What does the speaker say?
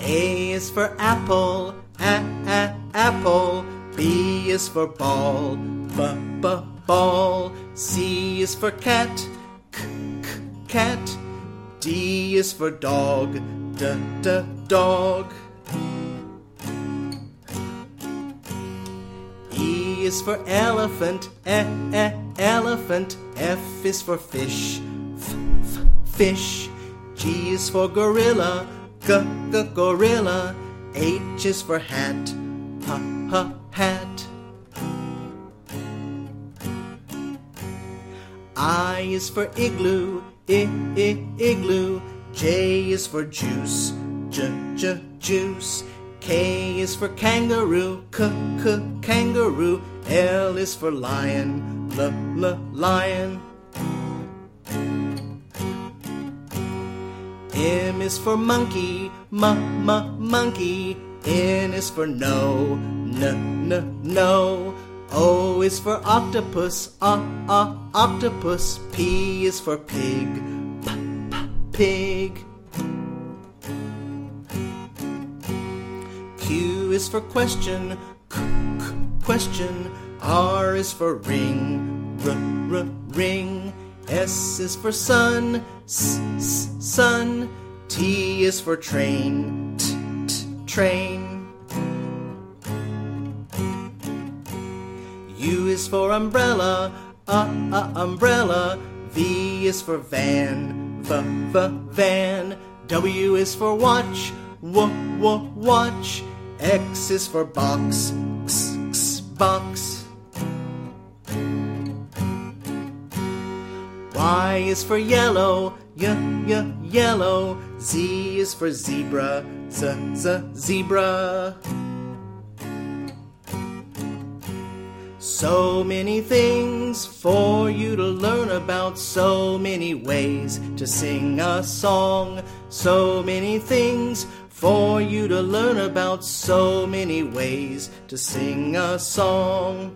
A is for apple, a a apple. B is for ball, b b ball. C is for cat, c c cat. D is for dog, d d dog. E is for elephant, e e elephant. F is for fish, f fish. G is for gorilla, g g gorilla. H is for hat, h hat. I is for igloo, I I igloo. J is for juice, J J juice. K is for kangaroo, K K kangaroo. L is for lion, L L lion. M is for monkey, M M monkey. N is for no, N N no. O is for octopus, o o octopus. P is for pig, p p pig. Q is for question, q q question. R is for ring, r r ring. S is for sun, s s sun. T is for train, t t train. U is for umbrella, uh, uh, umbrella. V is for van, v, v, van. W is for watch, w, w, watch. X is for box, x, x, box. Y is for yellow, y, y, yellow. Z is for zebra, z, z, zebra. So many things for you to learn about, so many ways to sing a song, so many things for you to learn about, so many ways to sing a song.